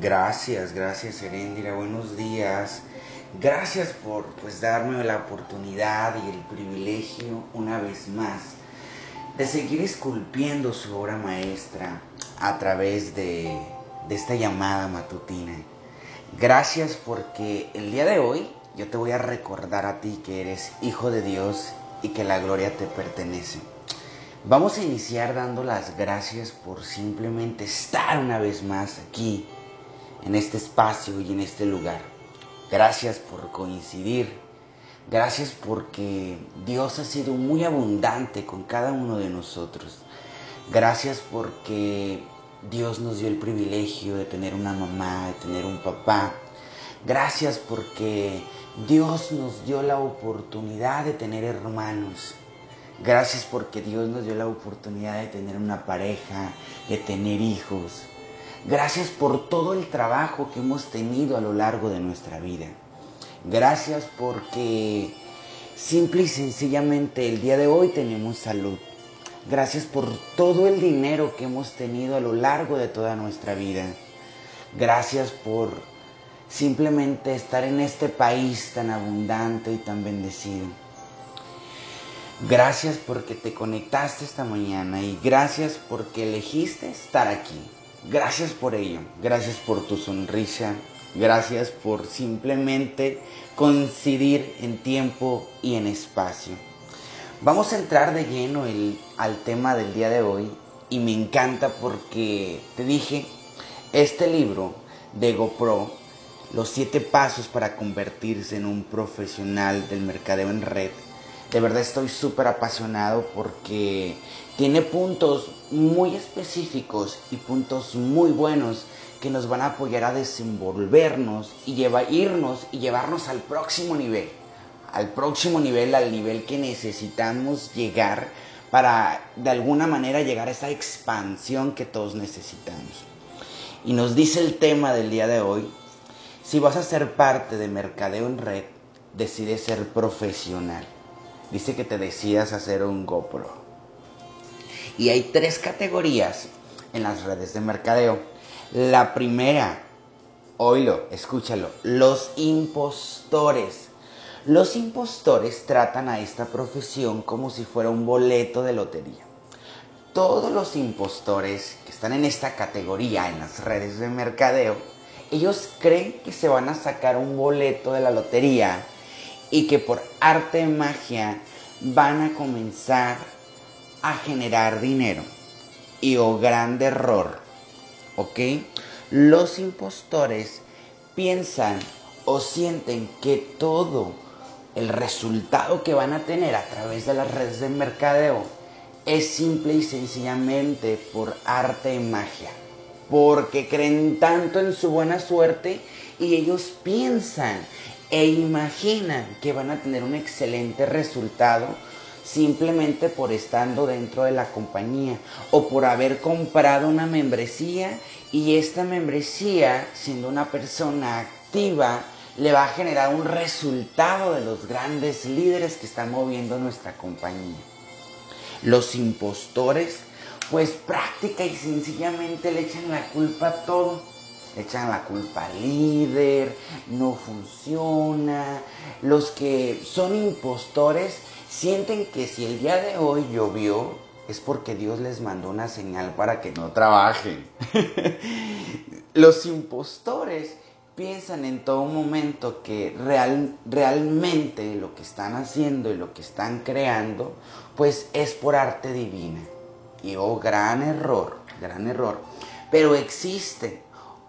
Gracias, gracias Herendira, buenos días. Gracias por pues darme la oportunidad y el privilegio una vez más de seguir esculpiendo su obra maestra a través de, de esta llamada matutina. Gracias porque el día de hoy yo te voy a recordar a ti que eres hijo de Dios y que la gloria te pertenece. Vamos a iniciar dando las gracias por simplemente estar una vez más aquí en este espacio y en este lugar. Gracias por coincidir. Gracias porque Dios ha sido muy abundante con cada uno de nosotros. Gracias porque Dios nos dio el privilegio de tener una mamá, de tener un papá. Gracias porque Dios nos dio la oportunidad de tener hermanos. Gracias porque Dios nos dio la oportunidad de tener una pareja, de tener hijos. Gracias por todo el trabajo que hemos tenido a lo largo de nuestra vida. Gracias porque simple y sencillamente el día de hoy tenemos salud. Gracias por todo el dinero que hemos tenido a lo largo de toda nuestra vida. Gracias por simplemente estar en este país tan abundante y tan bendecido. Gracias porque te conectaste esta mañana y gracias porque elegiste estar aquí. Gracias por ello, gracias por tu sonrisa, gracias por simplemente coincidir en tiempo y en espacio. Vamos a entrar de lleno al tema del día de hoy y me encanta porque te dije, este libro de GoPro, los siete pasos para convertirse en un profesional del mercadeo en red, de verdad estoy súper apasionado porque tiene puntos muy específicos y puntos muy buenos que nos van a apoyar a desenvolvernos y llevar, irnos y llevarnos al próximo nivel, al próximo nivel, al nivel que necesitamos llegar para de alguna manera llegar a esa expansión que todos necesitamos. Y nos dice el tema del día de hoy, si vas a ser parte de Mercadeo en Red, decide ser profesional dice que te decidas hacer un GoPro. Y hay tres categorías en las redes de mercadeo. La primera, oílo, escúchalo, los impostores. Los impostores tratan a esta profesión como si fuera un boleto de lotería. Todos los impostores que están en esta categoría en las redes de mercadeo, ellos creen que se van a sacar un boleto de la lotería y que por arte de magia van a comenzar a generar dinero. Y oh grande error, ¿ok? Los impostores piensan o sienten que todo el resultado que van a tener a través de las redes de mercadeo es simple y sencillamente por arte y magia. Porque creen tanto en su buena suerte y ellos piensan e imaginan que van a tener un excelente resultado simplemente por estando dentro de la compañía o por haber comprado una membresía y esta membresía, siendo una persona activa, le va a generar un resultado de los grandes líderes que están moviendo nuestra compañía. Los impostores, pues práctica y sencillamente le echan la culpa a todo echan la culpa al líder, no funciona. Los que son impostores sienten que si el día de hoy llovió es porque Dios les mandó una señal para que no trabajen. Los impostores piensan en todo momento que real, realmente lo que están haciendo y lo que están creando, pues es por arte divina. Y oh, gran error, gran error. Pero existe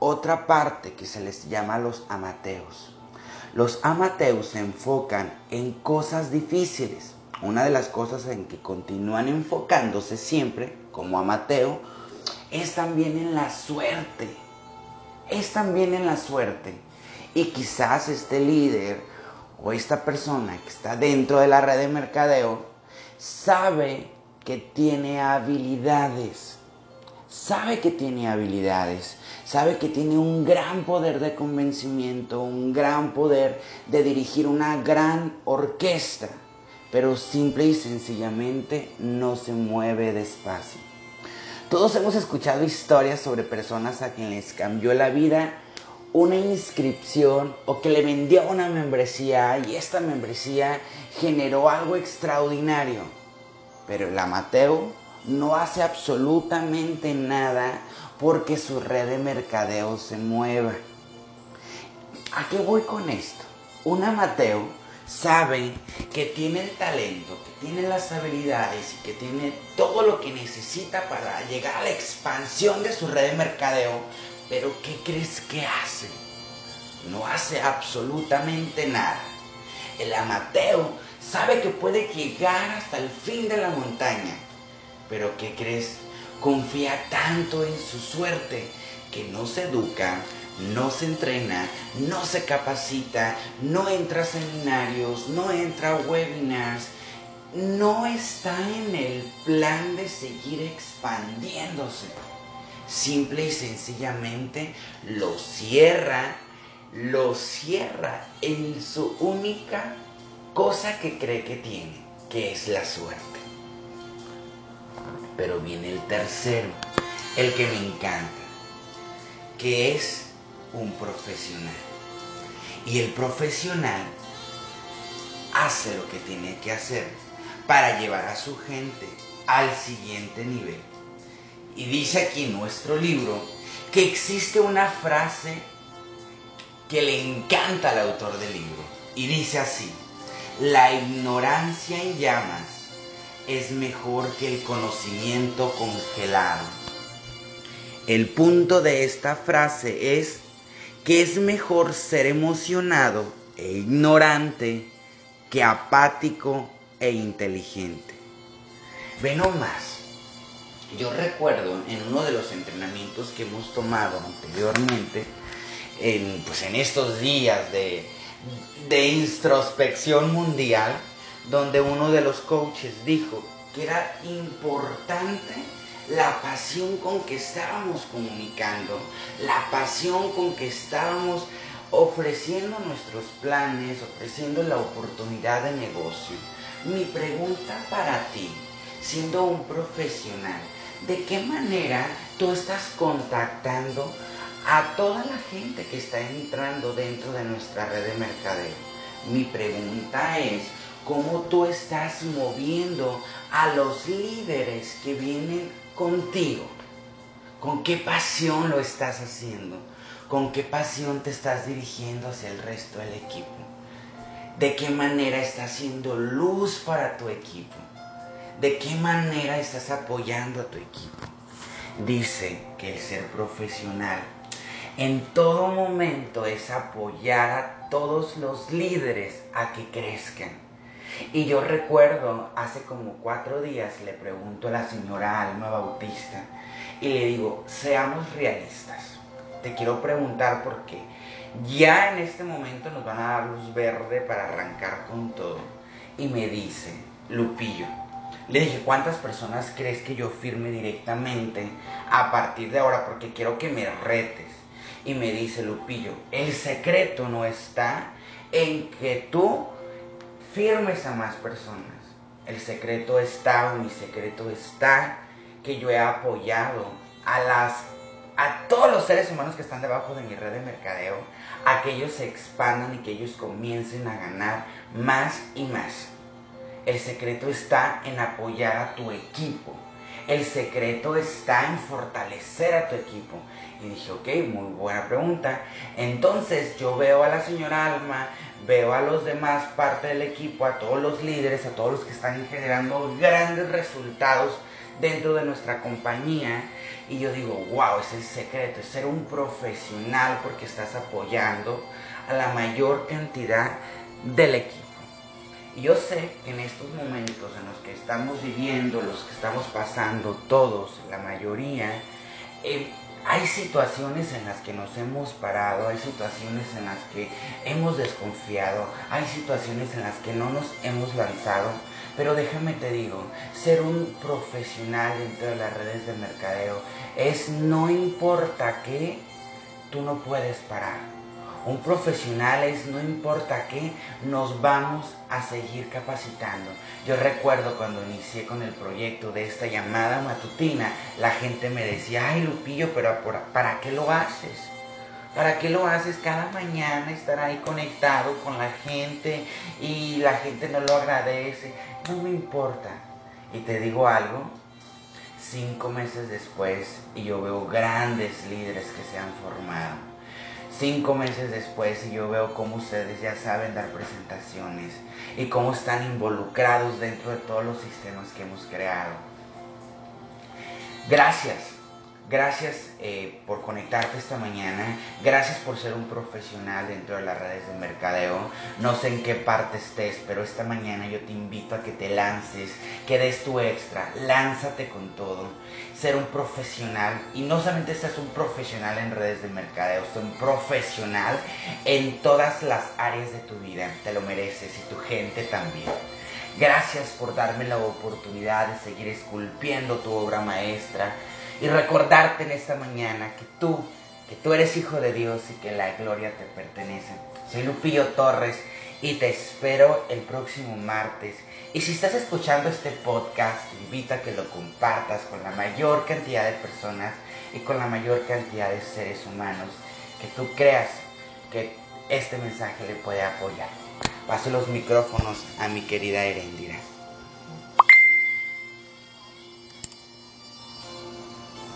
otra parte que se les llama los amateos. Los amateos se enfocan en cosas difíciles. Una de las cosas en que continúan enfocándose siempre como amateo es también en la suerte. Es también en la suerte. Y quizás este líder o esta persona que está dentro de la red de mercadeo sabe que tiene habilidades. Sabe que tiene habilidades sabe que tiene un gran poder de convencimiento, un gran poder de dirigir una gran orquesta, pero simple y sencillamente no se mueve despacio. Todos hemos escuchado historias sobre personas a quien les cambió la vida una inscripción o que le vendió una membresía y esta membresía generó algo extraordinario. Pero el Amateo no hace absolutamente nada porque su red de mercadeo se mueva. ¿A qué voy con esto? Un Amateo sabe que tiene el talento, que tiene las habilidades y que tiene todo lo que necesita para llegar a la expansión de su red de mercadeo, pero ¿qué crees que hace? No hace absolutamente nada. El Amateo sabe que puede llegar hasta el fin de la montaña, pero ¿qué crees? Confía tanto en su suerte que no se educa, no se entrena, no se capacita, no entra a seminarios, no entra a webinars, no está en el plan de seguir expandiéndose. Simple y sencillamente lo cierra, lo cierra en su única cosa que cree que tiene, que es la suerte. Pero viene el tercero, el que me encanta, que es un profesional. Y el profesional hace lo que tiene que hacer para llevar a su gente al siguiente nivel. Y dice aquí en nuestro libro que existe una frase que le encanta al autor del libro. Y dice así, la ignorancia en llamas es mejor que el conocimiento congelado. El punto de esta frase es que es mejor ser emocionado e ignorante que apático e inteligente. Ve más. Yo recuerdo en uno de los entrenamientos que hemos tomado anteriormente, en, pues en estos días de, de introspección mundial, donde uno de los coaches dijo que era importante la pasión con que estábamos comunicando, la pasión con que estábamos ofreciendo nuestros planes, ofreciendo la oportunidad de negocio. Mi pregunta para ti, siendo un profesional, ¿de qué manera tú estás contactando a toda la gente que está entrando dentro de nuestra red de mercadeo? Mi pregunta es, ¿cómo tú estás moviendo a los líderes que vienen contigo. ¿Con qué pasión lo estás haciendo? ¿Con qué pasión te estás dirigiendo hacia el resto del equipo? ¿De qué manera estás haciendo luz para tu equipo? ¿De qué manera estás apoyando a tu equipo? Dice que el ser profesional en todo momento es apoyar a todos los líderes a que crezcan y yo recuerdo, hace como cuatro días le pregunto a la señora Alma Bautista y le digo, seamos realistas. Te quiero preguntar porque ya en este momento nos van a dar luz verde para arrancar con todo. Y me dice, Lupillo, le dije, ¿cuántas personas crees que yo firme directamente a partir de ahora? Porque quiero que me retes. Y me dice, Lupillo, el secreto no está en que tú firmes a más personas. El secreto está, mi secreto está, que yo he apoyado a las a todos los seres humanos que están debajo de mi red de mercadeo, a que ellos se expandan y que ellos comiencen a ganar más y más. El secreto está en apoyar a tu equipo. El secreto está en fortalecer a tu equipo. Y dije, ok, muy buena pregunta. Entonces yo veo a la señora Alma, veo a los demás, parte del equipo, a todos los líderes, a todos los que están generando grandes resultados dentro de nuestra compañía. Y yo digo, wow, es el secreto, es ser un profesional porque estás apoyando a la mayor cantidad del equipo. Yo sé que en estos momentos en los que estamos viviendo, los que estamos pasando todos, la mayoría, eh, hay situaciones en las que nos hemos parado, hay situaciones en las que hemos desconfiado, hay situaciones en las que no nos hemos lanzado, pero déjame te digo, ser un profesional dentro de las redes de mercadeo es no importa qué, tú no puedes parar. Un profesional es, no importa qué, nos vamos a seguir capacitando. Yo recuerdo cuando inicié con el proyecto de esta llamada matutina, la gente me decía, ay Lupillo, pero ¿para qué lo haces? ¿Para qué lo haces cada mañana estar ahí conectado con la gente y la gente no lo agradece? No me importa. Y te digo algo, cinco meses después y yo veo grandes líderes que se han formado cinco meses después y yo veo cómo ustedes ya saben dar presentaciones y cómo están involucrados dentro de todos los sistemas que hemos creado. Gracias Gracias eh, por conectarte esta mañana. Gracias por ser un profesional dentro de las redes de mercadeo. No sé en qué parte estés, pero esta mañana yo te invito a que te lances, que des tu extra. Lánzate con todo. Ser un profesional. Y no solamente seas un profesional en redes de mercadeo, ser un profesional en todas las áreas de tu vida. Te lo mereces y tu gente también. Gracias por darme la oportunidad de seguir esculpiendo tu obra maestra y recordarte en esta mañana que tú, que tú eres hijo de Dios y que la gloria te pertenece. Soy Lupillo Torres y te espero el próximo martes. Y si estás escuchando este podcast, te invito a que lo compartas con la mayor cantidad de personas y con la mayor cantidad de seres humanos que tú creas que este mensaje le puede apoyar. Paso los micrófonos a mi querida Erendira.